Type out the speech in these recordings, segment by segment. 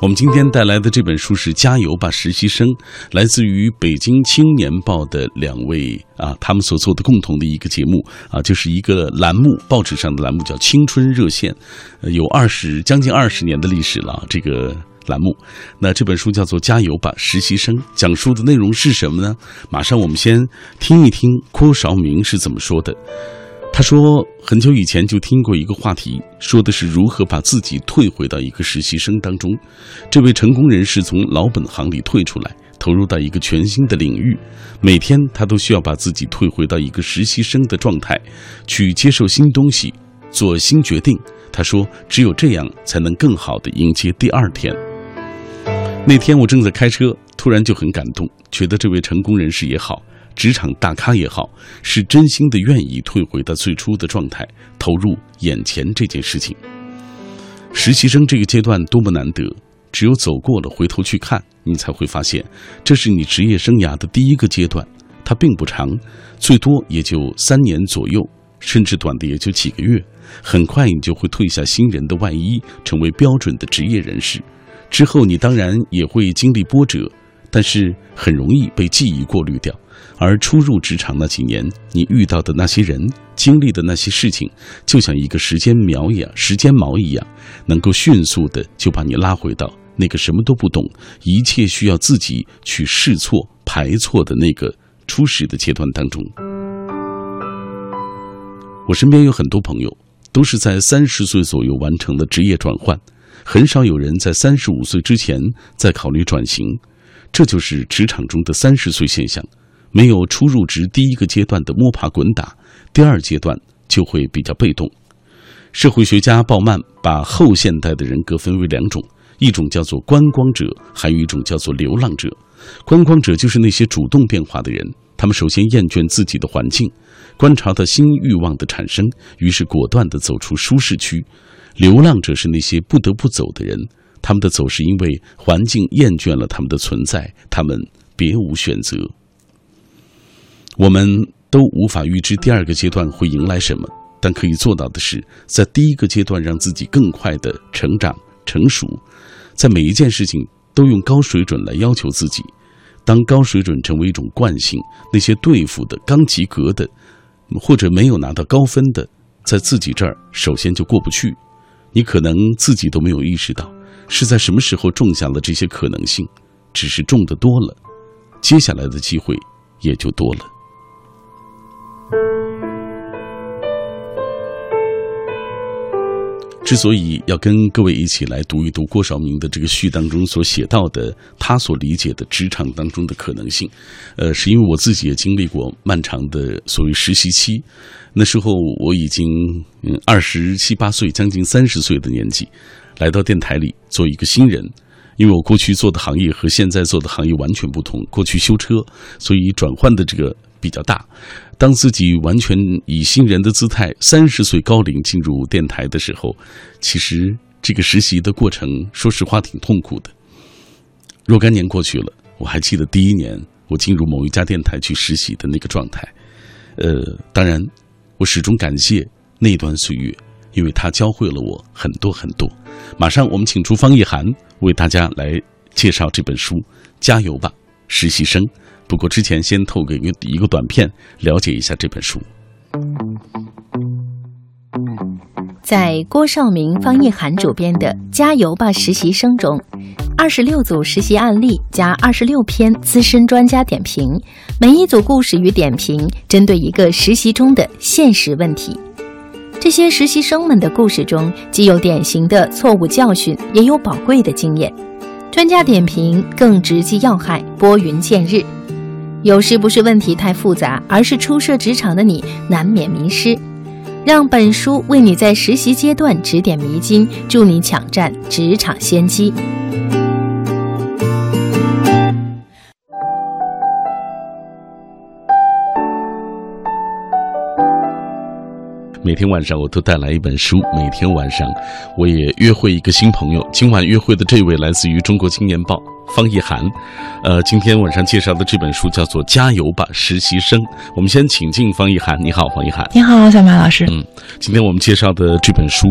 我们今天带来的这本书是《加油吧，实习生》，来自于北京青年报的两位啊，他们所做的共同的一个节目啊，就是一个栏目，报纸上的栏目叫《青春热线》，有二十将近二十年的历史了。这个栏目，那这本书叫做《加油吧，实习生》，讲述的内容是什么呢？马上我们先听一听郭绍明是怎么说的。他说，很久以前就听过一个话题，说的是如何把自己退回到一个实习生当中。这位成功人士从老本行里退出来，投入到一个全新的领域。每天他都需要把自己退回到一个实习生的状态，去接受新东西，做新决定。他说，只有这样才能更好的迎接第二天。那天我正在开车，突然就很感动，觉得这位成功人士也好。职场大咖也好，是真心的愿意退回到最初的状态，投入眼前这件事情。实习生这个阶段多么难得，只有走过了，回头去看，你才会发现，这是你职业生涯的第一个阶段。它并不长，最多也就三年左右，甚至短的也就几个月。很快你就会褪下新人的外衣，成为标准的职业人士。之后你当然也会经历波折，但是很容易被记忆过滤掉。而初入职场那几年，你遇到的那些人、经历的那些事情，就像一个时间苗一样、时间锚一样，能够迅速的就把你拉回到那个什么都不懂、一切需要自己去试错、排错的那个初始的阶段当中。我身边有很多朋友，都是在三十岁左右完成的职业转换，很少有人在三十五岁之前再考虑转型，这就是职场中的三十岁现象。没有初入职第一个阶段的摸爬滚打，第二阶段就会比较被动。社会学家鲍曼把后现代的人格分为两种，一种叫做观光者，还有一种叫做流浪者。观光者就是那些主动变化的人，他们首先厌倦自己的环境，观察到新欲望的产生，于是果断地走出舒适区。流浪者是那些不得不走的人，他们的走是因为环境厌倦了他们的存在，他们别无选择。我们都无法预知第二个阶段会迎来什么，但可以做到的是，在第一个阶段让自己更快的成长成熟，在每一件事情都用高水准来要求自己。当高水准成为一种惯性，那些对付的刚及格的，或者没有拿到高分的，在自己这儿首先就过不去。你可能自己都没有意识到，是在什么时候种下了这些可能性，只是种的多了，接下来的机会也就多了。之所以要跟各位一起来读一读郭少明的这个序当中所写到的他所理解的职场当中的可能性，呃，是因为我自己也经历过漫长的所谓实习期。那时候我已经嗯二十七八岁，将近三十岁的年纪，来到电台里做一个新人。因为我过去做的行业和现在做的行业完全不同，过去修车，所以转换的这个比较大。当自己完全以新人的姿态，三十岁高龄进入电台的时候，其实这个实习的过程，说实话挺痛苦的。若干年过去了，我还记得第一年我进入某一家电台去实习的那个状态。呃，当然，我始终感谢那段岁月，因为他教会了我很多很多。马上我们请出方一涵为大家来介绍这本书，加油吧，实习生。不过之前先透给一个一个短片，了解一下这本书。在郭少明、方一涵主编的《加油吧实习生》中，二十六组实习案例加二十六篇资深专家点评，每一组故事与点评针对一个实习中的现实问题。这些实习生们的故事中，既有典型的错误教训，也有宝贵的经验。专家点评更直击要害，拨云见日。有时不是问题太复杂，而是初涉职场的你难免迷失。让本书为你在实习阶段指点迷津，助你抢占职场先机。每天晚上我都带来一本书，每天晚上我也约会一个新朋友。今晚约会的这位来自于《中国青年报》。方一涵。呃，今天晚上介绍的这本书叫做《加油吧，实习生》。我们先请进方一涵。你好，方一涵。你好，小马老师。嗯，今天我们介绍的这本书，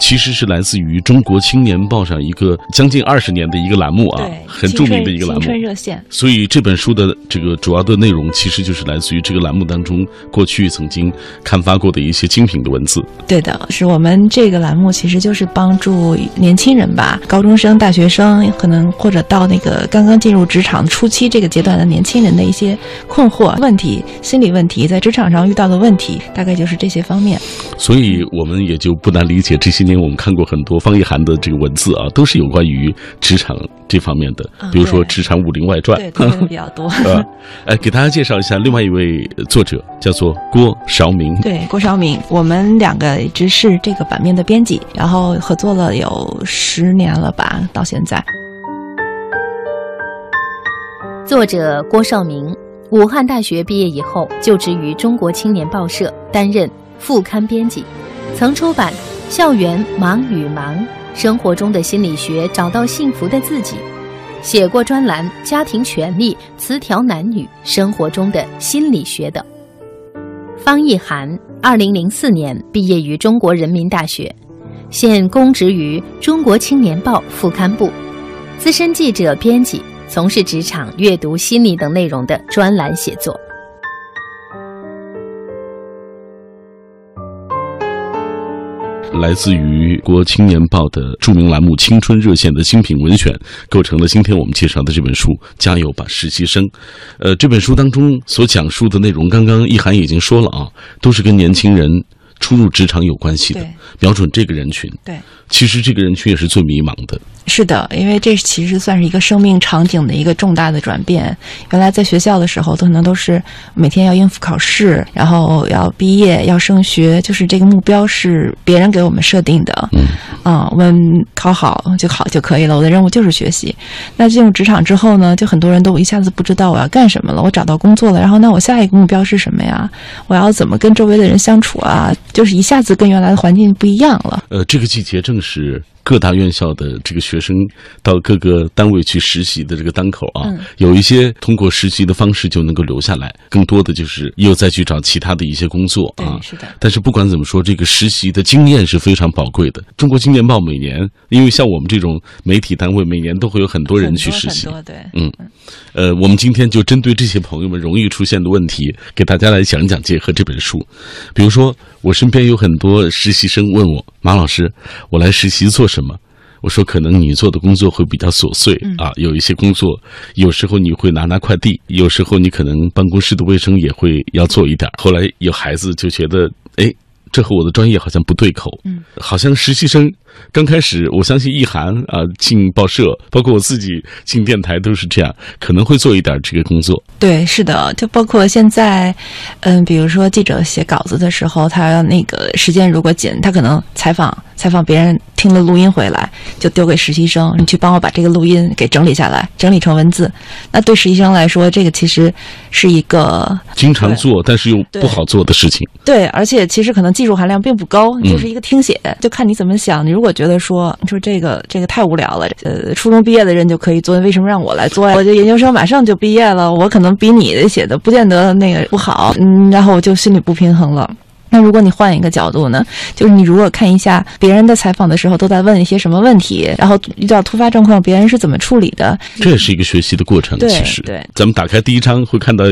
其实是来自于《中国青年报》上一个将近二十年的一个栏目啊，很著名的一个栏目。青春热线。所以这本书的这个主要的内容，其实就是来自于这个栏目当中过去曾经刊发过的一些精品的文字。对的，是我们这个栏目其实就是帮助年轻人吧，高中生、大学生，可能或者到那个刚刚进入职场初期这个阶段的年轻人的一些困惑、问题、心理问题，在职场上遇到的问题，大概就是这些方面。所以我们也就不难理解，这些年我们看过很多方一涵的这个文字啊，都是有关于职场这方面的，比如说《职场武林外传》，对，比较多。呃，给大家介绍一下另外一位作者，叫做郭韶明。对，郭韶明，我们两个一直是这个版面的编辑，然后合作了有十年了吧，到现在。作者郭少明，武汉大学毕业以后就职于中国青年报社，担任副刊编辑，曾出版《校园忙与忙》《生活中的心理学》《找到幸福的自己》，写过专栏《家庭权利》《词条男女》《生活中的心理学》等。方逸涵，二零零四年毕业于中国人民大学，现公职于中国青年报副刊部，资深记者、编辑。从事职场、阅读、心理等内容的专栏写作。来自于《国青年报》的著名栏目《青春热线》的精品文选，构成了今天我们介绍的这本书《加油吧，实习生》。呃，这本书当中所讲述的内容，刚刚一涵已经说了啊，都是跟年轻人初入职场有关系的，瞄准这个人群。对，其实这个人群也是最迷茫的。是的，因为这其实算是一个生命场景的一个重大的转变。原来在学校的时候，可能都是每天要应付考试，然后要毕业、要升学，就是这个目标是别人给我们设定的。嗯，啊，我们考好就好就可以了。我的任务就是学习。那进入职场之后呢，就很多人都一下子不知道我要干什么了。我找到工作了，然后那我下一个目标是什么呀？我要怎么跟周围的人相处啊？就是一下子跟原来的环境不一样了。呃，这个季节正是。各大院校的这个学生到各个单位去实习的这个当口啊，有一些通过实习的方式就能够留下来，更多的就是又再去找其他的一些工作啊。是的。但是不管怎么说，这个实习的经验是非常宝贵的。中国青年报每年，因为像我们这种媒体单位，每年都会有很多人去实习。对。嗯。呃，我们今天就针对这些朋友们容易出现的问题，给大家来讲讲结合这本书。比如说，我身边有很多实习生问我，马老师，我来实习做什么？我说，可能你做的工作会比较琐碎啊，有一些工作，有时候你会拿拿快递，有时候你可能办公室的卫生也会要做一点。后来有孩子就觉得，哎。这和我的专业好像不对口，嗯，好像实习生刚开始，我相信易涵啊进报社，包括我自己进电台都是这样，可能会做一点这个工作。对，是的，就包括现在，嗯，比如说记者写稿子的时候，他那个时间如果紧，他可能采访采访别人听了录音回来，就丢给实习生，你去帮我把这个录音给整理下来，整理成文字。那对实习生来说，这个其实是一个经常做但是又不好做的事情。对，而且其实可能。技术含量并不高，就是一个听写，就看你怎么想。你如果觉得说，你说这个这个太无聊了，呃，初中毕业的人就可以做，为什么让我来做呀？我这研究生马上就毕业了，我可能比你写的不见得那个不好，嗯，然后我就心里不平衡了。那如果你换一个角度呢？就是你如果看一下别人的采访的时候都在问一些什么问题，然后遇到突发状况别人是怎么处理的，这也是一个学习的过程。其实，对，咱们打开第一章会看到，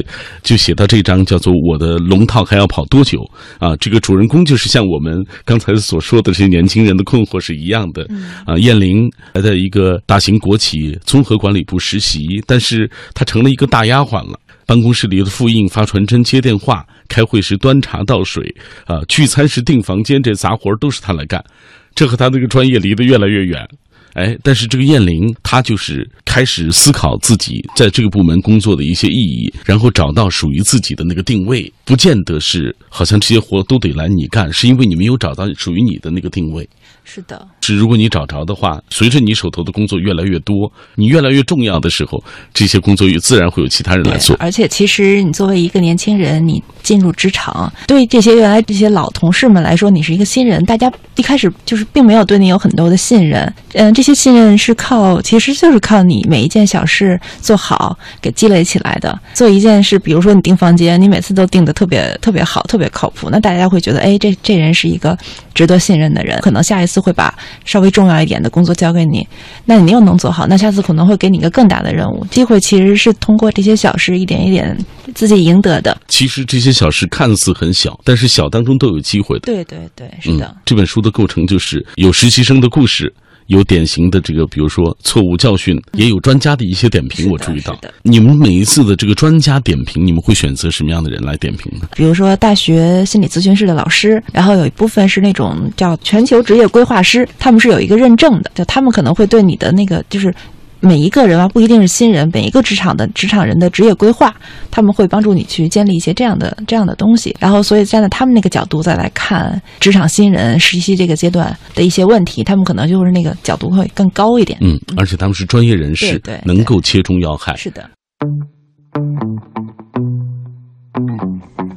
就写到这章叫做“我的龙套还要跑多久”啊，这个主人公就是像我们刚才所说的这些年轻人的困惑是一样的。啊，燕玲来在一个大型国企综合管理部实习，但是她成了一个大丫鬟了。办公室里的复印、发传真、接电话、开会时端茶倒水，啊，聚餐时订房间，这杂活都是他来干。这和他那个专业离得越来越远。哎，但是这个燕玲，她就是开始思考自己在这个部门工作的一些意义，然后找到属于自己的那个定位。不见得是好像这些活都得来你干，是因为你没有找到属于你的那个定位。是的，是如果你找着的话，随着你手头的工作越来越多，你越来越重要的时候，这些工作也自然会有其他人来做。而且，其实你作为一个年轻人，你进入职场，对这些原来这些老同事们来说，你是一个新人，大家一开始就是并没有对你有很多的信任。嗯，这些信任是靠，其实就是靠你每一件小事做好给积累起来的。做一件事，比如说你订房间，你每次都订的特别特别好，特别靠谱，那大家会觉得，哎，这这人是一个值得信任的人，可能下一次会把稍微重要一点的工作交给你，那你又能做好，那下次可能会给你一个更大的任务。机会其实是通过这些小事一点一点自己赢得的。其实这些小事看似很小，但是小当中都有机会的。对对对，是的。这本书的构成就是有实习生的故事。有典型的这个，比如说错误教训，也有专家的一些点评。我注意到，你们每一次的这个专家点评，你们会选择什么样的人来点评呢？比如说大学心理咨询室的老师，然后有一部分是那种叫全球职业规划师，他们是有一个认证的，就他们可能会对你的那个就是。每一个人啊，不一定是新人，每一个职场的职场人的职业规划，他们会帮助你去建立一些这样的这样的东西。然后，所以站在他们那个角度再来看职场新人实习这个阶段的一些问题，他们可能就是那个角度会更高一点。嗯，而且他们是专业人士，对，能够切中要害。是的。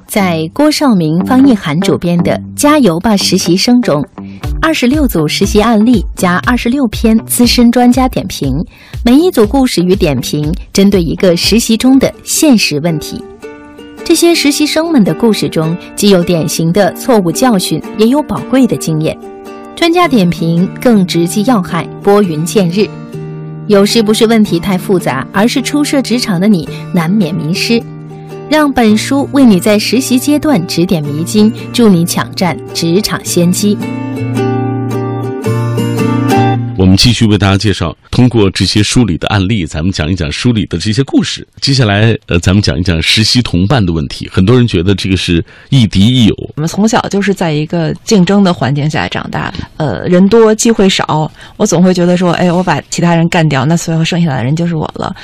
在郭少明、方一涵主编的《加油吧实习生》中，二十六组实习案例加二十六篇资深专家点评，每一组故事与点评针对一个实习中的现实问题。这些实习生们的故事中，既有典型的错误教训，也有宝贵的经验。专家点评更直击要害，拨云见日。有时不是问题太复杂，而是初涉职场的你难免迷失。让本书为你在实习阶段指点迷津，助你抢占职场先机。我们继续为大家介绍，通过这些书里的案例，咱们讲一讲书里的这些故事。接下来，呃，咱们讲一讲实习同伴的问题。很多人觉得这个是亦敌亦友。我们从小就是在一个竞争的环境下长大的，呃，人多机会少，我总会觉得说，哎，我把其他人干掉，那最后剩下的人就是我了。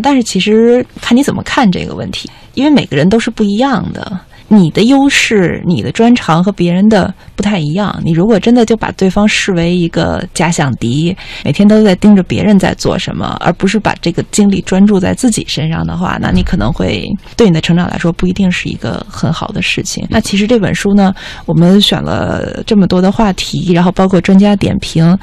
但是其实看你怎么看这个问题，因为每个人都是不一样的。你的优势、你的专长和别人的不太一样。你如果真的就把对方视为一个假想敌，每天都在盯着别人在做什么，而不是把这个精力专注在自己身上的话，那你可能会对你的成长来说不一定是一个很好的事情。那其实这本书呢，我们选了这么多的话题，然后包括专家点评，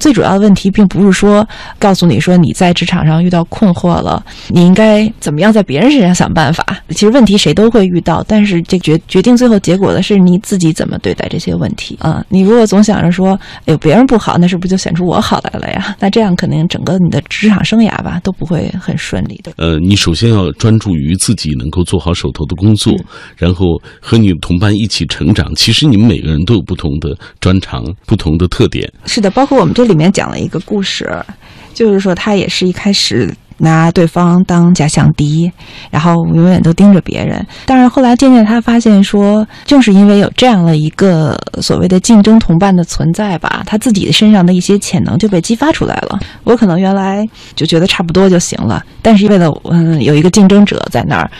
最主要的问题并不是说告诉你说你在职场上遇到困惑了，你应该怎么样在别人身上想办法。其实问题谁都会遇到，但是。这决决定最后结果的是你自己怎么对待这些问题啊！你如果总想着说，哎呦别人不好，那是不是就显出我好来了呀？那这样肯定整个你的职场生涯吧都不会很顺利的。呃，你首先要专注于自己能够做好手头的工作，然后和你的同伴一起成长。其实你们每个人都有不同的专长、不同的特点。是的，包括我们这里面讲了一个故事，就是说他也是一开始。拿对方当假想敌，然后永远都盯着别人。但是后来渐渐他发现说，正是因为有这样的一个所谓的竞争同伴的存在吧，他自己的身上的一些潜能就被激发出来了。我可能原来就觉得差不多就行了，但是为了嗯有一个竞争者在那儿。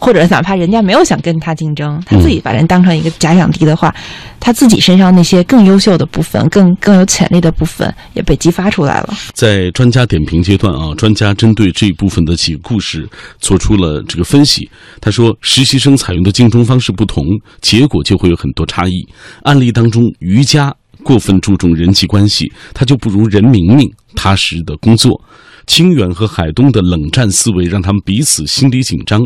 或者哪怕人家没有想跟他竞争，他自己把人当成一个假想敌的话，他自己身上那些更优秀的部分、更更有潜力的部分也被激发出来了。在专家点评阶段啊，专家针对这一部分的几个故事做出了这个分析。他说，实习生采用的竞争方式不同，结果就会有很多差异。案例当中，瑜伽过分注重人际关系，他就不如任明明踏实的工作。清远和海东的冷战思维让他们彼此心里紧张，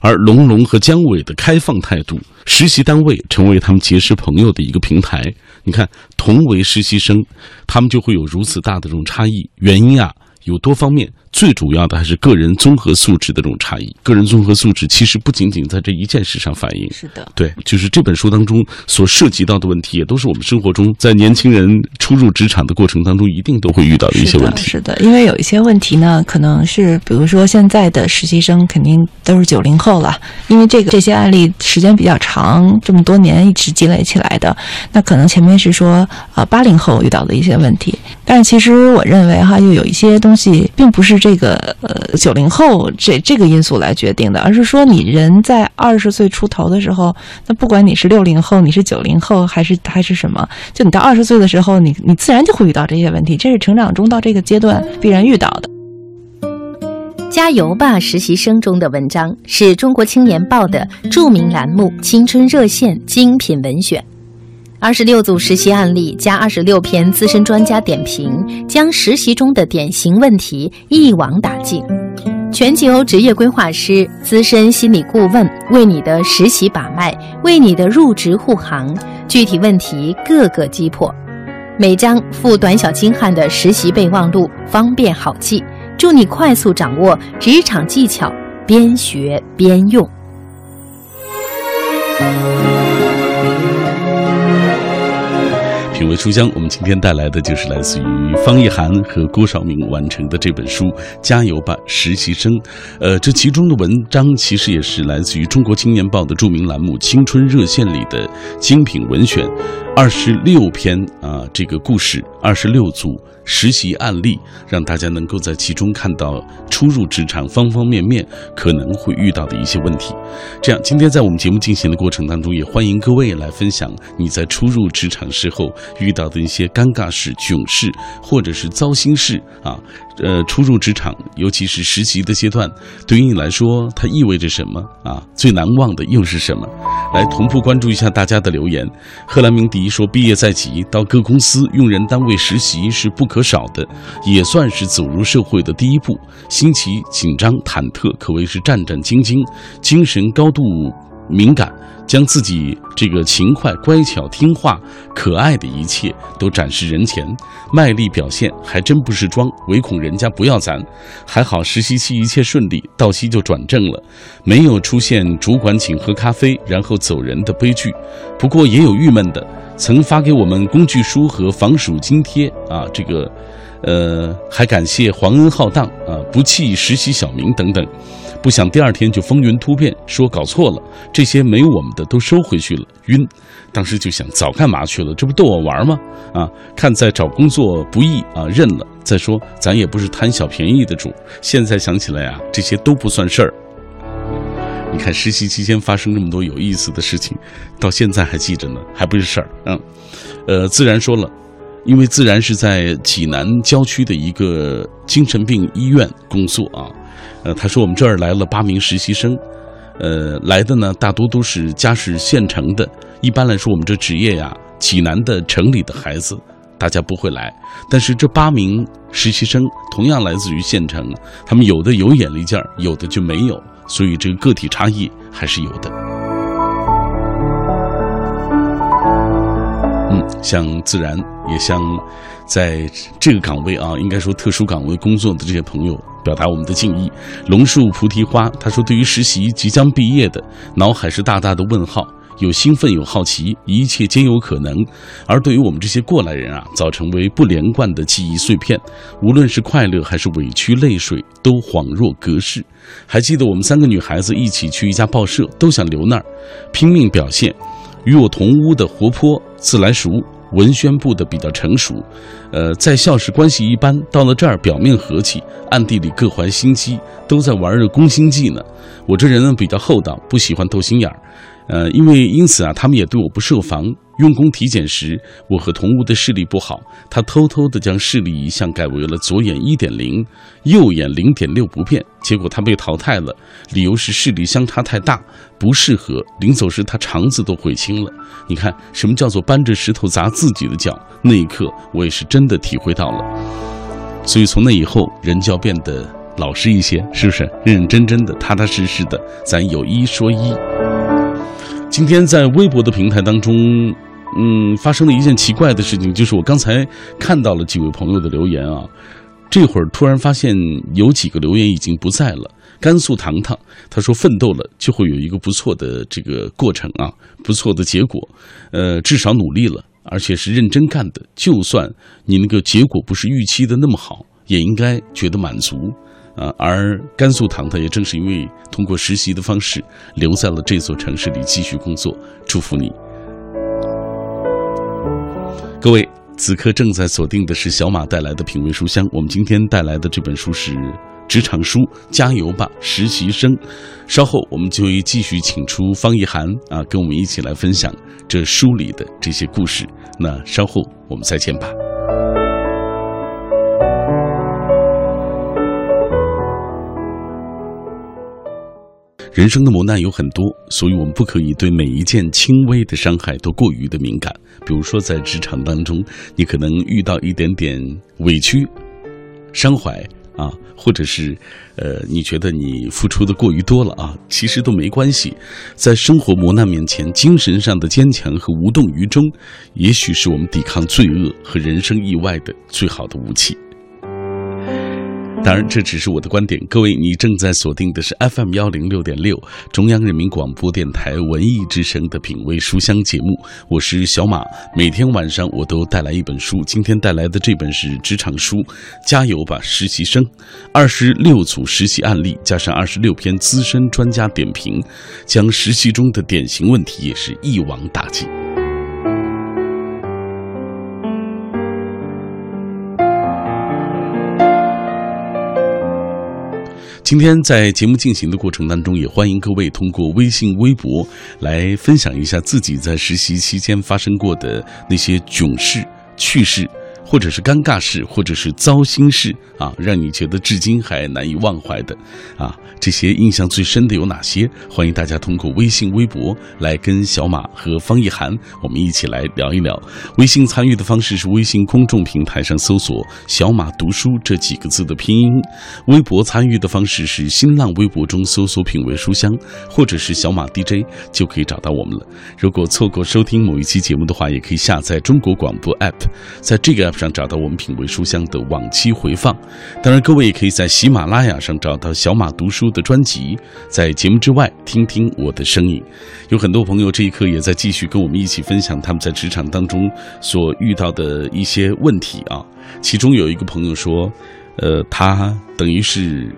而龙龙和姜伟的开放态度，实习单位成为他们结识朋友的一个平台。你看，同为实习生，他们就会有如此大的这种差异。原因啊，有多方面。最主要的还是个人综合素质的这种差异。个人综合素质其实不仅仅在这一件事上反映。是的，对，就是这本书当中所涉及到的问题，也都是我们生活中在年轻人初入职场的过程当中一定都会遇到的一些问题。是的，因为有一些问题呢，可能是比如说现在的实习生肯定都是九零后了，因为这个这些案例时间比较长，这么多年一直积累起来的，那可能前面是说啊八零后遇到的一些问题，但是其实我认为哈，又有一些东西并不是。这个呃九零后这这个因素来决定的，而是说你人在二十岁出头的时候，那不管你是六零后，你是九零后，还是还是什么，就你到二十岁的时候，你你自然就会遇到这些问题，这是成长中到这个阶段必然遇到的。加油吧，实习生中的文章是中国青年报的著名栏目《青春热线》精品文选。二十六组实习案例加二十六篇资深专家点评，将实习中的典型问题一网打尽。全球职业规划师、资深心理顾问为你的实习把脉，为你的入职护航，具体问题个个击破。每章附短小精悍的实习备忘录，方便好记，助你快速掌握职场技巧，边学边用。品味书香，我们今天带来的就是来自于方一涵和郭少明完成的这本书《加油吧，实习生》。呃，这其中的文章其实也是来自于中国青年报的著名栏目《青春热线》里的精品文选，二十六篇啊，这个故事，二十六组。实习案例，让大家能够在其中看到初入职场方方面面可能会遇到的一些问题。这样，今天在我们节目进行的过程当中，也欢迎各位来分享你在初入职场时候遇到的一些尴尬事、囧事，或者是糟心事啊。呃，初入职场，尤其是实习的阶段，对于你来说，它意味着什么啊？最难忘的又是什么？来同步关注一下大家的留言。贺兰鸣笛说：“毕业在即，到各公司用人单位实习是不可少的，也算是走入社会的第一步。新奇、紧张、忐忑，可谓是战战兢兢，精神高度敏感。”将自己这个勤快、乖巧、听话、可爱的一切都展示人前，卖力表现，还真不是装，唯恐人家不要咱。还好实习期一切顺利，到期就转正了，没有出现主管请喝咖啡然后走人的悲剧。不过也有郁闷的，曾发给我们工具书和防暑津贴啊，这个，呃，还感谢皇恩浩荡啊，不弃实习小明等等。不想第二天就风云突变，说搞错了，这些没我们的都收回去了，晕。当时就想，早干嘛去了？这不逗我玩吗？啊，看在找工作不易啊，认了。再说，咱也不是贪小便宜的主。现在想起来啊，这些都不算事儿。你看，实习期间发生这么多有意思的事情，到现在还记着呢，还不是事儿。嗯，呃，自然说了，因为自然是在济南郊区的一个精神病医院工作啊。呃，他说我们这儿来了八名实习生，呃，来的呢大多都是家是县城的。一般来说，我们这职业呀，济南的城里的孩子，大家不会来。但是这八名实习生同样来自于县城，他们有的有眼力劲儿，有的就没有，所以这个个体差异还是有的。像自然，也像在这个岗位啊，应该说特殊岗位工作的这些朋友。表达我们的敬意。龙树菩提花他说：“对于实习即将毕业的，脑海是大大的问号，有兴奋，有好奇，一切皆有可能；而对于我们这些过来人啊，早成为不连贯的记忆碎片。无论是快乐还是委屈，泪水都恍若隔世。还记得我们三个女孩子一起去一家报社，都想留那儿，拼命表现。与我同屋的活泼自来熟。”文宣部的比较成熟，呃，在校时关系一般，到了这儿表面和气，暗地里各怀心机，都在玩着攻心计呢。我这人呢比较厚道，不喜欢斗心眼儿。呃，因为因此啊，他们也对我不设防。用功体检时，我和同屋的视力不好，他偷偷的将视力一项改为了左眼一点零，右眼零点六不变。结果他被淘汰了，理由是视力相差太大，不适合。临走时，他肠子都悔青了。你看，什么叫做搬着石头砸自己的脚？那一刻，我也是真的体会到了。所以从那以后，人就要变得老实一些，是不是？认认真真的，踏踏实实的，咱有一说一。今天在微博的平台当中，嗯，发生了一件奇怪的事情，就是我刚才看到了几位朋友的留言啊，这会儿突然发现有几个留言已经不在了。甘肃糖糖他说：“奋斗了就会有一个不错的这个过程啊，不错的结果。呃，至少努力了，而且是认真干的。就算你那个结果不是预期的那么好，也应该觉得满足。”啊，而甘肃糖糖也正是因为通过实习的方式留在了这座城市里继续工作，祝福你。各位，此刻正在锁定的是小马带来的品味书香。我们今天带来的这本书是职场书，加油吧，实习生。稍后我们就会继续请出方一涵啊，跟我们一起来分享这书里的这些故事。那稍后我们再见吧。人生的磨难有很多，所以我们不可以对每一件轻微的伤害都过于的敏感。比如说，在职场当中，你可能遇到一点点委屈、伤怀啊，或者是呃，你觉得你付出的过于多了啊，其实都没关系。在生活磨难面前，精神上的坚强和无动于衷，也许是我们抵抗罪恶和人生意外的最好的武器。当然，这只是我的观点。各位，你正在锁定的是 FM 幺零六点六，中央人民广播电台文艺之声的品味书香节目。我是小马，每天晚上我都带来一本书。今天带来的这本是职场书，加油吧，实习生！二十六组实习案例，加上二十六篇资深专家点评，将实习中的典型问题也是一网打尽。今天在节目进行的过程当中，也欢迎各位通过微信、微博来分享一下自己在实习期间发生过的那些囧事、趣事。或者是尴尬事，或者是糟心事啊，让你觉得至今还难以忘怀的啊，这些印象最深的有哪些？欢迎大家通过微信、微博来跟小马和方一涵我们一起来聊一聊。微信参与的方式是微信公众平台上搜索“小马读书”这几个字的拼音；微博参与的方式是新浪微博中搜索“品味书香”或者是“小马 DJ” 就可以找到我们了。如果错过收听某一期节目的话，也可以下载中国广播 app，在这个 App 上找到我们品味书香的往期回放，当然各位也可以在喜马拉雅上找到小马读书的专辑，在节目之外听听我的声音。有很多朋友这一刻也在继续跟我们一起分享他们在职场当中所遇到的一些问题啊。其中有一个朋友说，呃，他等于是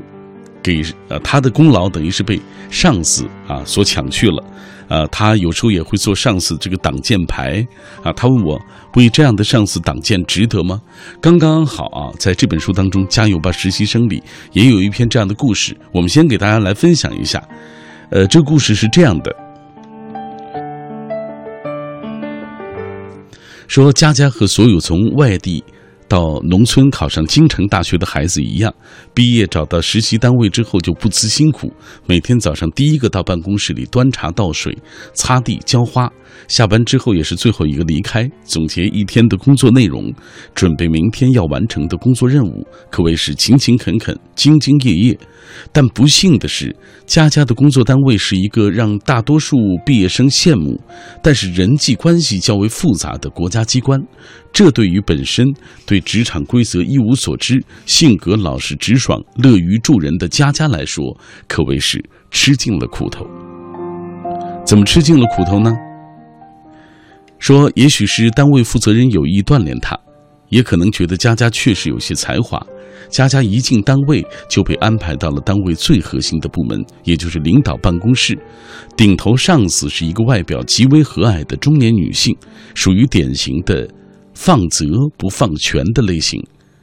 给呃他的功劳等于是被上司啊所抢去了。呃，他有时候也会做上司这个挡箭牌啊。他问我，为这样的上司挡箭值得吗？刚刚好啊，在这本书当中，《加油吧，实习生》里也有一篇这样的故事。我们先给大家来分享一下。呃，这个故事是这样的：说佳佳和所有从外地。到农村考上京城大学的孩子一样，毕业找到实习单位之后就不辞辛苦，每天早上第一个到办公室里端茶倒水、擦地浇花，下班之后也是最后一个离开，总结一天的工作内容，准备明天要完成的工作任务，可谓是勤勤恳恳、兢兢业业。但不幸的是，佳佳的工作单位是一个让大多数毕业生羡慕，但是人际关系较为复杂的国家机关。这对于本身对职场规则一无所知、性格老实直爽、乐于助人的佳佳来说，可谓是吃尽了苦头。怎么吃尽了苦头呢？说也许是单位负责人有意锻炼他，也可能觉得佳佳确实有些才华。佳佳一进单位就被安排到了单位最核心的部门，也就是领导办公室。顶头上司是一个外表极为和蔼的中年女性，属于典型的放责不放权的类型。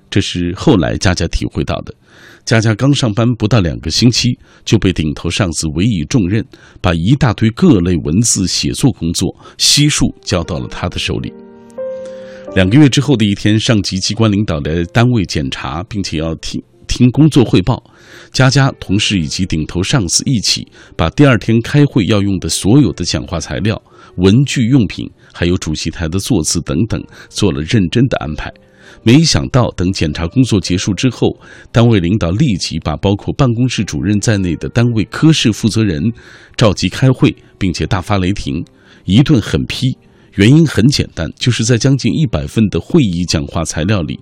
这是后来佳佳体会到的。佳佳刚上班不到两个星期，就被顶头上司委以重任，把一大堆各类文字写作工作悉数交到了他的手里。两个月之后的一天，上级机关领导来单位检查，并且要听听工作汇报。佳佳同事以及顶头上司一起，把第二天开会要用的所有的讲话材料、文具用品，还有主席台的座次等等，做了认真的安排。没想到，等检查工作结束之后，单位领导立即把包括办公室主任在内的单位科室负责人召集开会，并且大发雷霆，一顿狠批。原因很简单，就是在将近一百份的会议讲话材料里，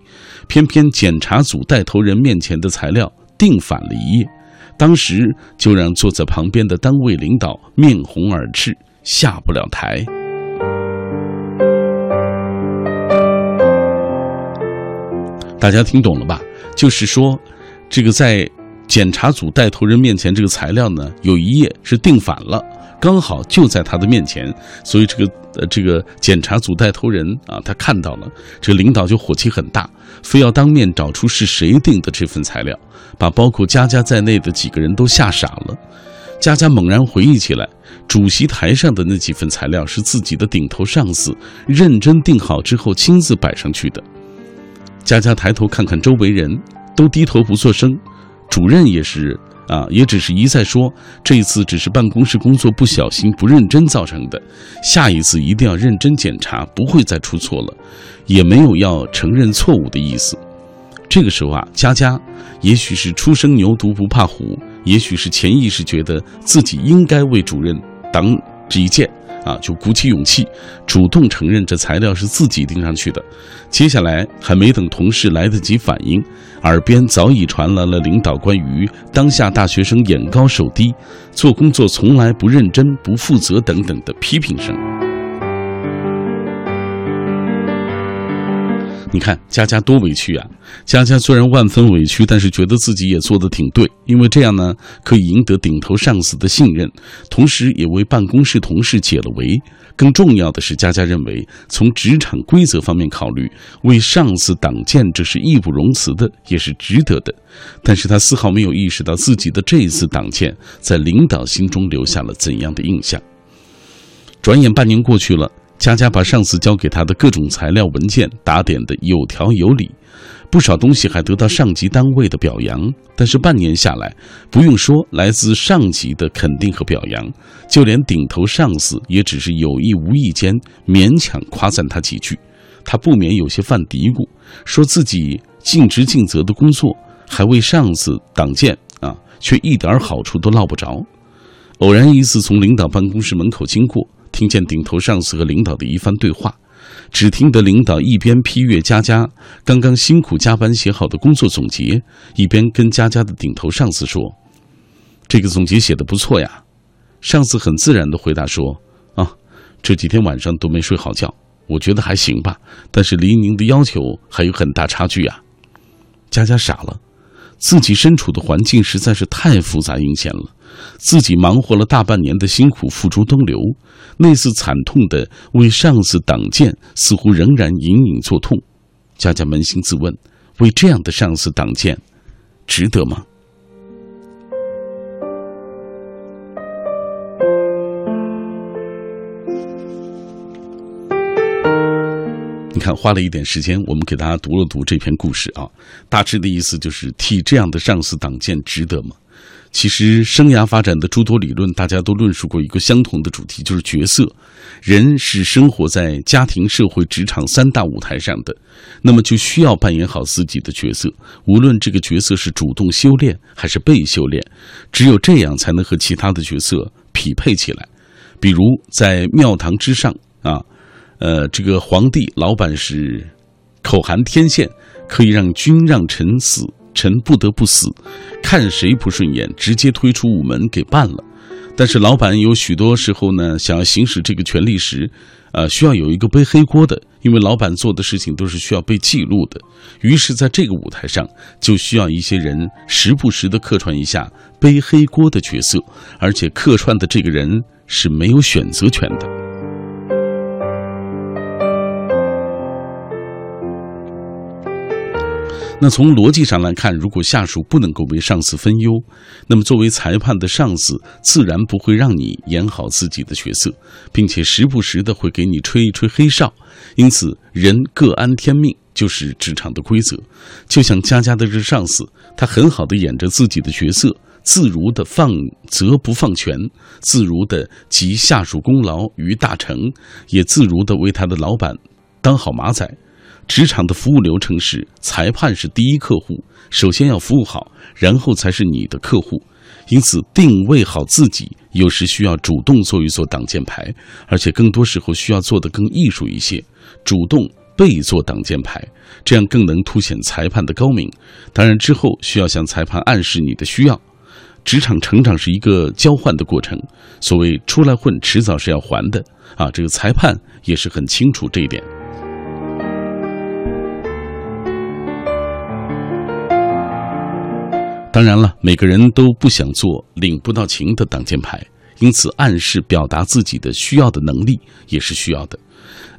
偏偏检查组带头人面前的材料订反了一页，当时就让坐在旁边的单位领导面红耳赤，下不了台。大家听懂了吧？就是说，这个在。检查组带头人面前这个材料呢，有一页是订反了，刚好就在他的面前，所以这个呃这个检查组带头人啊，他看到了，这个领导就火气很大，非要当面找出是谁订的这份材料，把包括佳佳在内的几个人都吓傻了。佳佳猛然回忆起来，主席台上的那几份材料是自己的顶头上司认真订好之后亲自摆上去的。佳佳抬头看看周围人，都低头不作声。主任也是啊，也只是一再说，这一次只是办公室工作不小心不认真造成的，下一次一定要认真检查，不会再出错了，也没有要承认错误的意思。这个时候啊，佳佳也许是初生牛犊不怕虎，也许是潜意识觉得自己应该为主任挡这一剑。啊，就鼓起勇气，主动承认这材料是自己钉上去的。接下来还没等同事来得及反应，耳边早已传来了领导关于当下大学生眼高手低、做工作从来不认真、不负责等等的批评声。你看佳佳多委屈啊！佳佳虽然万分委屈，但是觉得自己也做得挺对，因为这样呢可以赢得顶头上司的信任，同时也为办公室同事解了围。更重要的是，佳佳认为从职场规则方面考虑，为上司挡箭这是义不容辞的，也是值得的。但是他丝毫没有意识到自己的这一次挡箭，在领导心中留下了怎样的印象。转眼半年过去了。佳佳把上司交给他的各种材料文件打点的有条有理，不少东西还得到上级单位的表扬。但是半年下来，不用说来自上级的肯定和表扬，就连顶头上司也只是有意无意间勉强夸赞他几句，他不免有些犯嘀咕，说自己尽职尽责的工作，还为上司挡箭啊，却一点好处都捞不着。偶然一次从领导办公室门口经过。听见顶头上司和领导的一番对话，只听得领导一边批阅佳佳刚刚辛苦加班写好的工作总结，一边跟佳佳的顶头上司说：“这个总结写的不错呀。”上司很自然的回答说：“啊，这几天晚上都没睡好觉，我觉得还行吧，但是离您的要求还有很大差距啊。”佳佳傻了，自己身处的环境实在是太复杂阴险了。自己忙活了大半年的辛苦付诸东流，那次惨痛的为上司挡箭，似乎仍然隐隐作痛。佳佳扪心自问：为这样的上司挡箭，值得吗？你看，花了一点时间，我们给大家读了读这篇故事啊，大致的意思就是替这样的上司挡箭，值得吗？其实，生涯发展的诸多理论，大家都论述过一个相同的主题，就是角色。人是生活在家庭、社会、职场三大舞台上的，那么就需要扮演好自己的角色。无论这个角色是主动修炼还是被修炼，只有这样才能和其他的角色匹配起来。比如在庙堂之上啊，呃，这个皇帝老板是口含天线，可以让君让臣死。臣不得不死，看谁不顺眼，直接推出午门给办了。但是老板有许多时候呢，想要行使这个权利时，呃，需要有一个背黑锅的，因为老板做的事情都是需要被记录的。于是，在这个舞台上，就需要一些人时不时的客串一下背黑锅的角色，而且客串的这个人是没有选择权的。那从逻辑上来看，如果下属不能够为上司分忧，那么作为裁判的上司自然不会让你演好自己的角色，并且时不时的会给你吹一吹黑哨。因此，人各安天命就是职场的规则。就像佳佳的这上司，他很好的演着自己的角色，自如的放责不放权，自如的集下属功劳于大成，也自如的为他的老板当好马仔。职场的服务流程是：裁判是第一客户，首先要服务好，然后才是你的客户。因此，定位好自己，有时需要主动做一做挡箭牌，而且更多时候需要做得更艺术一些，主动被做挡箭牌，这样更能凸显裁判的高明。当然，之后需要向裁判暗示你的需要。职场成长是一个交换的过程，所谓出来混，迟早是要还的啊！这个裁判也是很清楚这一点。当然了，每个人都不想做领不到情的挡箭牌，因此暗示表达自己的需要的能力也是需要的。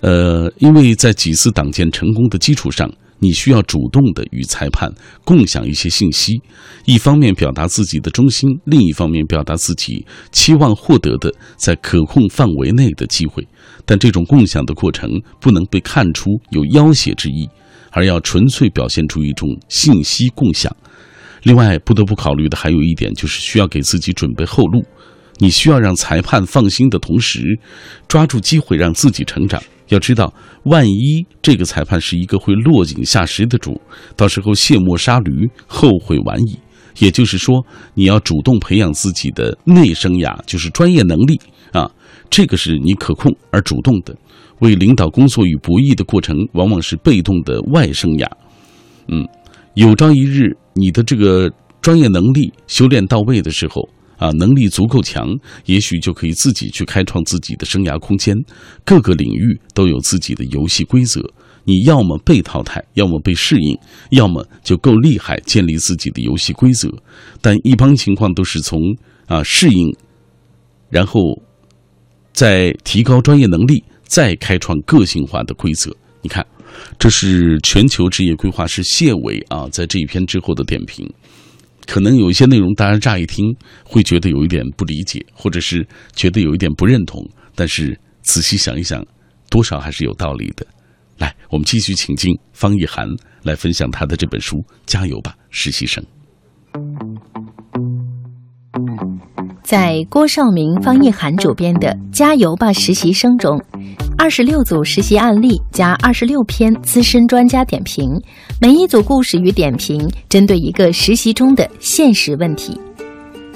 呃，因为在几次挡箭成功的基础上。你需要主动的与裁判共享一些信息，一方面表达自己的忠心，另一方面表达自己期望获得的在可控范围内的机会。但这种共享的过程不能被看出有要挟之意，而要纯粹表现出一种信息共享。另外，不得不考虑的还有一点，就是需要给自己准备后路。你需要让裁判放心的同时，抓住机会让自己成长。要知道，万一这个裁判是一个会落井下石的主，到时候卸磨杀驴，后悔晚矣。也就是说，你要主动培养自己的内生涯，就是专业能力啊，这个是你可控而主动的。为领导工作与博弈的过程，往往是被动的外生涯。嗯，有朝一日你的这个专业能力修炼到位的时候。啊，能力足够强，也许就可以自己去开创自己的生涯空间。各个领域都有自己的游戏规则，你要么被淘汰，要么被适应，要么就够厉害，建立自己的游戏规则。但一般情况都是从啊适应，然后再提高专业能力，再开创个性化的规则。你看，这是全球职业规划师谢伟啊，在这一篇之后的点评。可能有一些内容，大家乍一听会觉得有一点不理解，或者是觉得有一点不认同。但是仔细想一想，多少还是有道理的。来，我们继续请进方一涵来分享他的这本书《加油吧，实习生》。在郭少明、方一涵主编的《加油吧，实习生》中，二十六组实习案例加二十六篇资深专家点评，每一组故事与点评针对一个实习中的现实问题。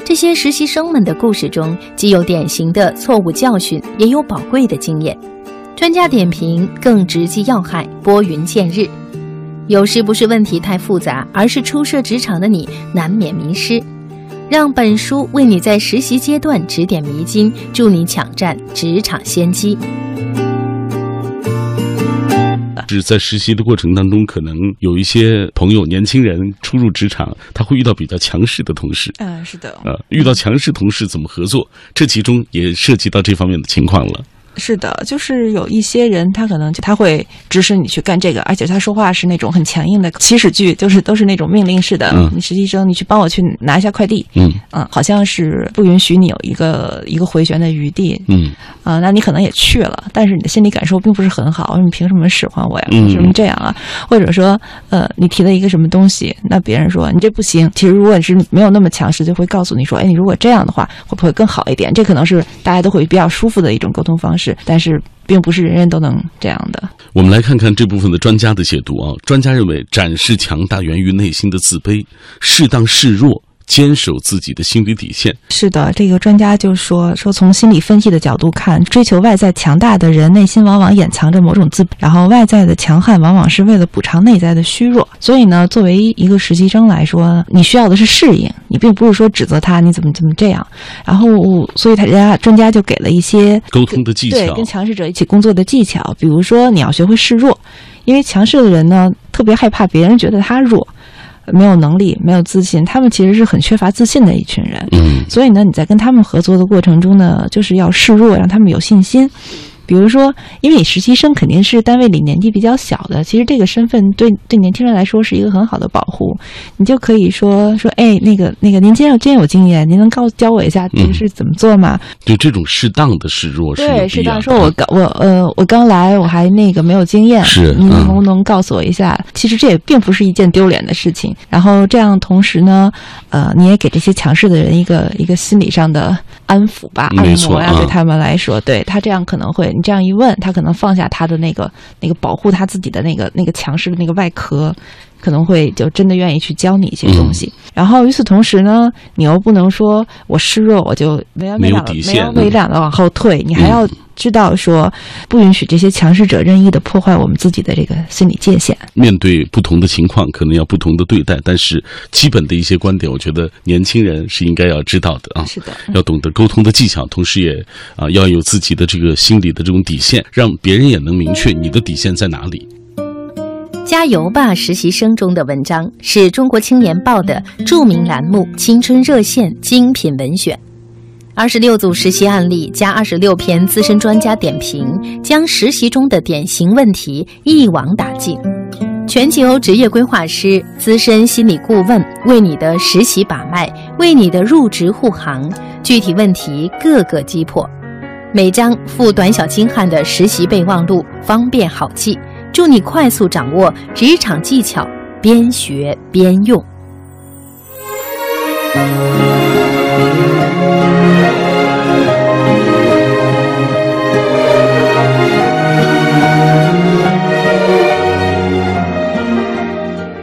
这些实习生们的故事中，既有典型的错误教训，也有宝贵的经验。专家点评更直击要害，拨云见日。有时不是问题太复杂，而是初涉职场的你难免迷失。让本书为你在实习阶段指点迷津，助你抢占职场先机。是在实习的过程当中，可能有一些朋友、年轻人初入职场，他会遇到比较强势的同事。嗯，是的。呃，遇到强势同事怎么合作？这其中也涉及到这方面的情况了。是的，就是有一些人，他可能他会指使你去干这个，而且他说话是那种很强硬的起始句，就是都是那种命令式的。嗯，你实习生，你去帮我去拿一下快递。嗯嗯，好像是不允许你有一个一个回旋的余地。嗯啊，那你可能也去了，但是你的心理感受并不是很好。你凭什么使唤我呀？为什么这样啊？或者说，呃，你提了一个什么东西，那别人说你这不行。其实如果你是没有那么强势，就会告诉你说，哎，你如果这样的话，会不会更好一点？这可能是大家都会比较舒服的一种沟通方式，但是。并不是人人都能这样的。我们来看看这部分的专家的解读啊。专家认为，展示强大源于内心的自卑，适当示弱。坚守自己的心理底线。是的，这个专家就说说，从心理分析的角度看，追求外在强大的人，内心往往掩藏着某种自卑然后外在的强悍，往往是为了补偿内在的虚弱。所以呢，作为一个实习生来说，你需要的是适应，你并不是说指责他你怎么怎么这样。然后，所以他家专家就给了一些沟通的技巧，对，跟强势者一起工作的技巧。比如说，你要学会示弱，因为强势的人呢，特别害怕别人觉得他弱。没有能力，没有自信，他们其实是很缺乏自信的一群人。嗯，所以呢，你在跟他们合作的过程中呢，就是要示弱，让他们有信心。比如说，因为你实习生肯定是单位里年纪比较小的，其实这个身份对对年轻人来说是一个很好的保护。你就可以说说，哎，那个那个，您真有真有经验，您能告教我一下这个是怎么做吗？就这种适当的示弱，对，适当说，我刚我呃我刚来，我还那个没有经验，是您能不能告诉我一下？其实这也并不是一件丢脸的事情。然后这样同时呢，呃，你也给这些强势的人一个一个心理上的安抚吧，按摩呀，对他们来说，对他这样可能会。你这样一问，他可能放下他的那个那个保护他自己的那个那个强势的那个外壳，可能会就真的愿意去教你一些东西。然后与此同时呢，你又不能说我示弱，我就没完没了没完没了的往后退，你还要。知道说不允许这些强势者任意的破坏我们自己的这个心理界限。面对不同的情况，可能要不同的对待，但是基本的一些观点，我觉得年轻人是应该要知道的啊。是的，要懂得沟通的技巧，同时也啊要有自己的这个心理的这种底线，让别人也能明确你的底线在哪里。加油吧，实习生中的文章是中国青年报的著名栏目《青春热线》精品文选。二十六组实习案例加二十六篇资深专家点评，将实习中的典型问题一网打尽。全球职业规划师、资深心理顾问为你的实习把脉，为你的入职护航，具体问题个个击破。每章附短小精悍的实习备忘录，方便好记。助你快速掌握职场技巧，边学边用。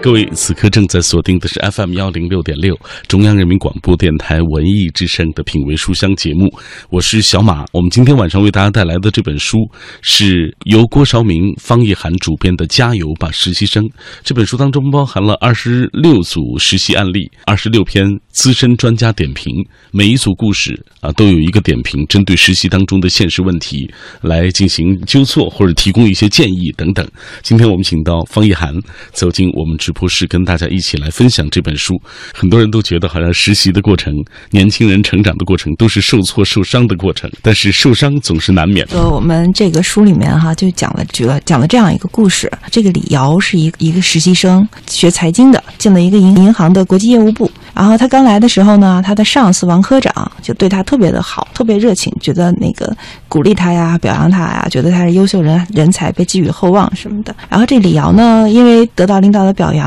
各位此刻正在锁定的是 FM 幺零六点六中央人民广播电台文艺之声的品味书香节目，我是小马。我们今天晚上为大家带来的这本书是由郭绍明、方逸涵主编的《加油吧，实习生》。这本书当中包含了二十六组实习案例，二十六篇资深专家点评，每一组故事啊都有一个点评，针对实习当中的现实问题来进行纠错或者提供一些建议等等。今天我们请到方逸涵走进我们直。不是跟大家一起来分享这本书，很多人都觉得好像实习的过程、年轻人成长的过程都是受挫、受伤的过程，但是受伤总是难免。呃，我们这个书里面哈就讲了，举了讲了这样一个故事：这个李瑶是一一个实习生，学财经的，进了一个银银行的国际业务部。然后他刚来的时候呢，他的上司王科长就对他特别的好，特别热情，觉得那个鼓励他呀，表扬他呀，觉得他是优秀人人才，被寄予厚望什么的。然后这李瑶呢，因为得到领导的表扬，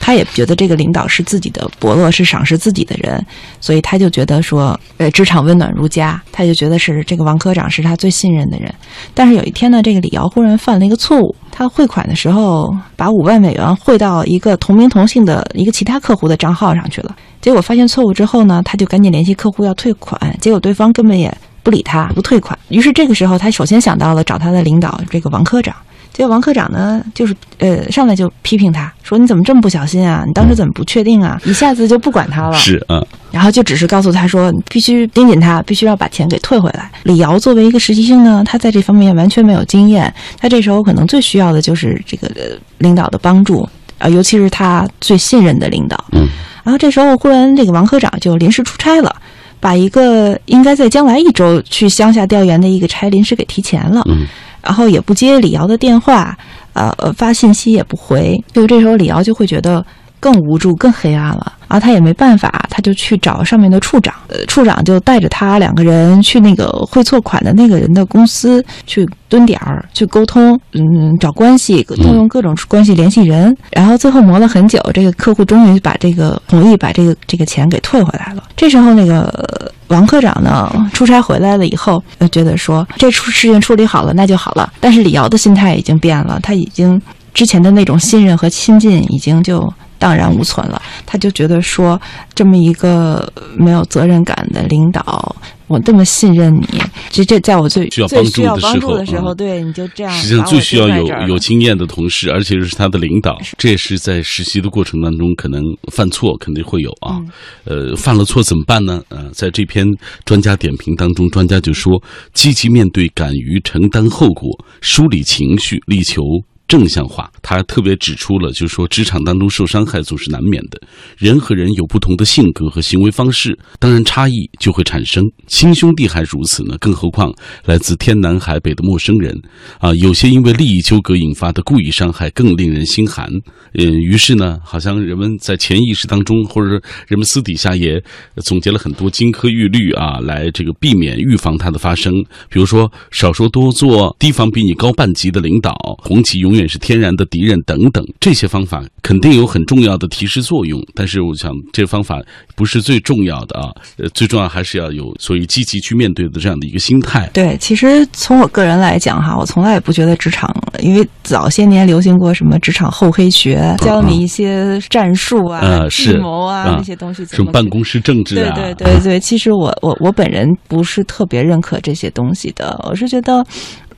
他也觉得这个领导是自己的伯乐，是赏识自己的人，所以他就觉得说，呃，职场温暖如家，他就觉得是这个王科长是他最信任的人。但是有一天呢，这个李瑶忽然犯了一个错误，他汇款的时候把五万美元汇到一个同名同姓的一个其他客户的账号上去了。结果发现错误之后呢，他就赶紧联系客户要退款，结果对方根本也不理他，不退款。于是这个时候，他首先想到了找他的领导这个王科长。结果王科长呢，就是呃上来就批评他说：“你怎么这么不小心啊？你当时怎么不确定啊？一下子就不管他了。”是啊，然后就只是告诉他说：“必须盯紧他，必须要把钱给退回来。”李瑶作为一个实习生呢，他在这方面完全没有经验，他这时候可能最需要的就是这个领导的帮助啊，尤其是他最信任的领导。嗯。然后这时候，忽然这个王科长就临时出差了，把一个应该在将来一周去乡下调研的一个差临时给提前了。嗯，然后也不接李瑶的电话，呃，发信息也不回。就这时候，李瑶就会觉得更无助、更黑暗了。然后他也没办法，他就去找上面的处长，呃，处长就带着他两个人去那个汇错款的那个人的公司去蹲点儿，去沟通，嗯，找关系，动用各种关系联系人，然后最后磨了很久，这个客户终于把这个同意把这个这个钱给退回来了。这时候那个王科长呢出差回来了以后，呃，觉得说这出事情处理好了那就好了，但是李瑶的心态已经变了，他已经之前的那种信任和亲近已经就。荡然无存了，他就觉得说，这么一个没有责任感的领导，我这么信任你，这这在我最需要帮助的时候，对你就这样。实际上最需要有有经验的同事，而且是他的领导，这也是在实习的过程当中可能犯错肯定会有啊。呃，犯了错怎么办呢？呃，在这篇专家点评当中，专家就说，积极面对，敢于承担后果，梳理情绪，力求。正向化，他特别指出了，就是说，职场当中受伤害总是难免的。人和人有不同的性格和行为方式，当然差异就会产生。亲兄弟还如此呢，更何况来自天南海北的陌生人啊！有些因为利益纠葛引发的故意伤害更令人心寒。嗯，于是呢，好像人们在潜意识当中，或者说人们私底下也总结了很多金科玉律啊，来这个避免预防它的发生。比如说，少说多做，提防比你高半级的领导，红旗永远。也是天然的敌人等等，这些方法肯定有很重要的提示作用。但是我想，这方法不是最重要的啊。呃，最重要还是要有所以积极去面对的这样的一个心态。对，其实从我个人来讲哈，我从来也不觉得职场，因为早些年流行过什么职场厚黑学，教你一些战术啊、计谋啊那些东西，什么办公室政治啊。对对对对，其实我我我本人不是特别认可这些东西的，我是觉得。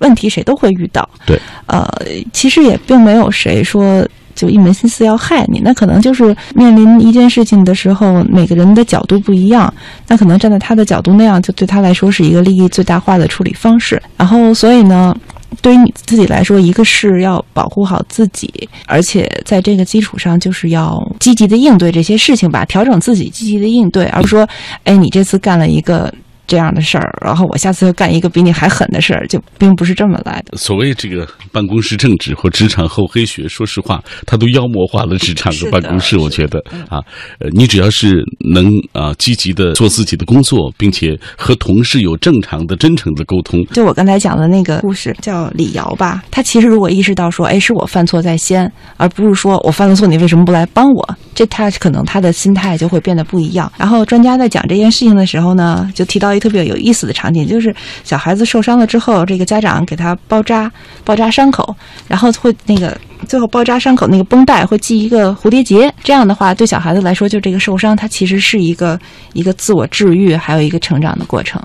问题谁都会遇到，对，呃，其实也并没有谁说就一门心思要害你，那可能就是面临一件事情的时候，每个人的角度不一样，那可能站在他的角度那样，就对他来说是一个利益最大化的处理方式。然后，所以呢，对于你自己来说，一个是要保护好自己，而且在这个基础上，就是要积极的应对这些事情吧，调整自己，积极的应对，而不是说，哎，你这次干了一个。这样的事儿，然后我下次又干一个比你还狠的事儿，就并不是这么来的。所谓这个办公室政治或职场厚黑学，说实话，它都妖魔化了职场和办公室。我觉得啊，呃，你只要是能啊积极的做自己的工作，并且和同事有正常的、真诚的沟通。就我刚才讲的那个故事，叫李瑶吧。他其实如果意识到说，哎，是我犯错在先，而不是说我犯了错，你为什么不来帮我？这他可能他的心态就会变得不一样。然后专家在讲这件事情的时候呢，就提到一。特别有意思的场景就是小孩子受伤了之后，这个家长给他包扎包扎伤口，然后会那个最后包扎伤口那个绷带会系一个蝴蝶结。这样的话，对小孩子来说，就这个受伤，它其实是一个一个自我治愈，还有一个成长的过程。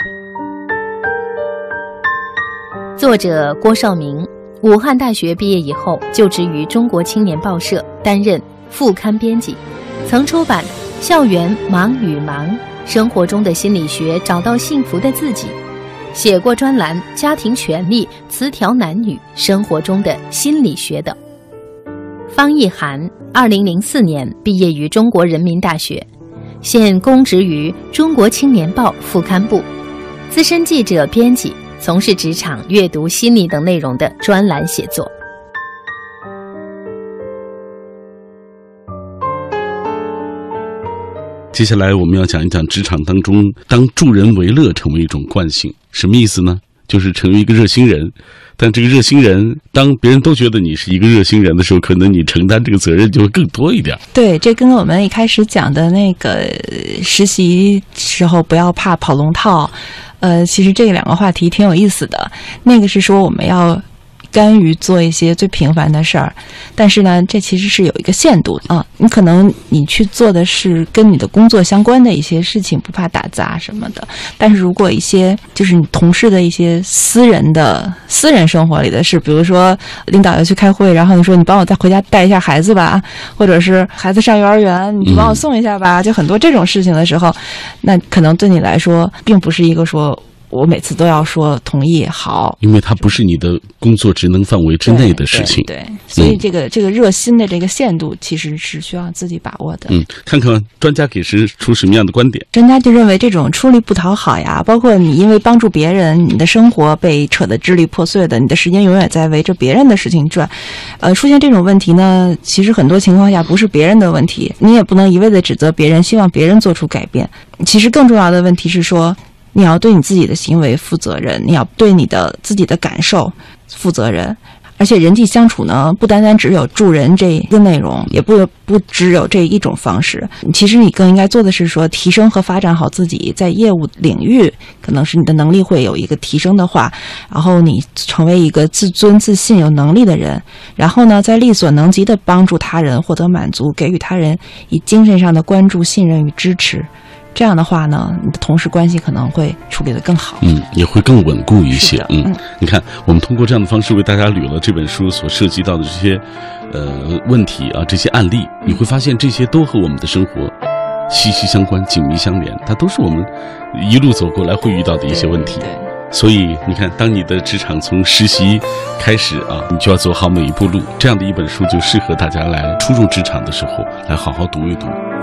作者郭少明，武汉大学毕业以后就职于中国青年报社，担任副刊编辑，曾出版《校园忙与忙》。生活中的心理学，找到幸福的自己，写过专栏《家庭权利》《词条男女》《生活中的心理学》等。方一涵，二零零四年毕业于中国人民大学，现公职于中国青年报副刊部，资深记者、编辑，从事职场、阅读、心理等内容的专栏写作。接下来我们要讲一讲职场当中，当助人为乐成为一种惯性，什么意思呢？就是成为一个热心人，但这个热心人，当别人都觉得你是一个热心人的时候，可能你承担这个责任就会更多一点。对，这跟我们一开始讲的那个实习时候不要怕跑龙套，呃，其实这两个话题挺有意思的。那个是说我们要。甘于做一些最平凡的事儿，但是呢，这其实是有一个限度啊。你可能你去做的是跟你的工作相关的一些事情，不怕打杂什么的。但是如果一些就是你同事的一些私人的私人生活里的事，比如说领导要去开会，然后你说你帮我再回家带一下孩子吧，或者是孩子上幼儿园，你帮我送一下吧，就很多这种事情的时候，那可能对你来说并不是一个说。我每次都要说同意好，因为它不是你的工作职能范围之内的事情。对，所以这个这个热心的这个限度其实是需要自己把握的。嗯，看看专家给出出什么样的观点。专家就认为这种出力不讨好呀，包括你因为帮助别人，你的生活被扯得支离破碎的，你的时间永远在围着别人的事情转。呃，出现这种问题呢，其实很多情况下不是别人的问题，你也不能一味的指责别人，希望别人做出改变。其实更重要的问题是说。你要对你自己的行为负责任，你要对你的自己的感受负责任，而且人际相处呢，不单单只有助人这一个内容，也不不只有这一种方式。其实你更应该做的是说，提升和发展好自己在业务领域，可能是你的能力会有一个提升的话，然后你成为一个自尊、自信、有能力的人，然后呢，在力所能及的帮助他人，获得满足，给予他人以精神上的关注、信任与支持。这样的话呢，你的同事关系可能会处理得更好，嗯，也会更稳固一些，嗯。你看，我们通过这样的方式为大家捋了这本书所涉及到的这些，呃，问题啊，这些案例，你会发现这些都和我们的生活息息相关、紧密相连，它都是我们一路走过来会遇到的一些问题。所以你看，当你的职场从实习开始啊，你就要走好每一步路。这样的一本书就适合大家来初入职场的时候来好好读一读。